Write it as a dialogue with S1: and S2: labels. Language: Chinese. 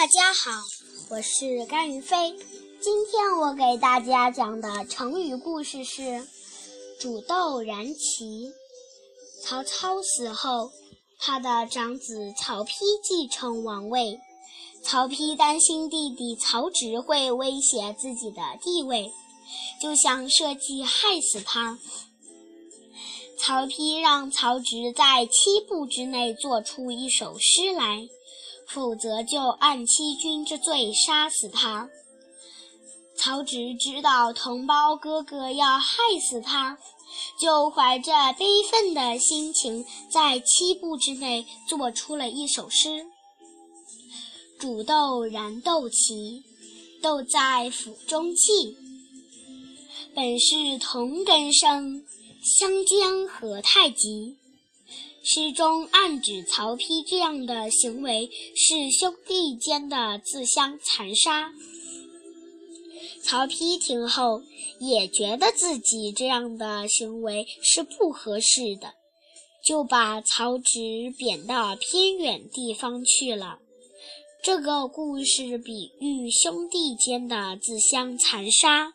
S1: 大家好，我是甘云飞。今天我给大家讲的成语故事是“煮豆燃萁”。曹操死后，他的长子曹丕继承王位。曹丕担心弟弟曹植会威胁自己的地位，就想设计害死他。曹丕让曹植在七步之内做出一首诗来。否则就按欺君之罪杀死他。曹植知道同胞哥哥要害死他，就怀着悲愤的心情，在七步之内做出了一首诗：“煮豆燃豆萁，豆在釜中泣。本是同根生，相煎何太急。”诗中暗指曹丕这样的行为是兄弟间的自相残杀。曹丕听后也觉得自己这样的行为是不合适的，就把曹植贬到偏远地方去了。这个故事比喻兄弟间的自相残杀。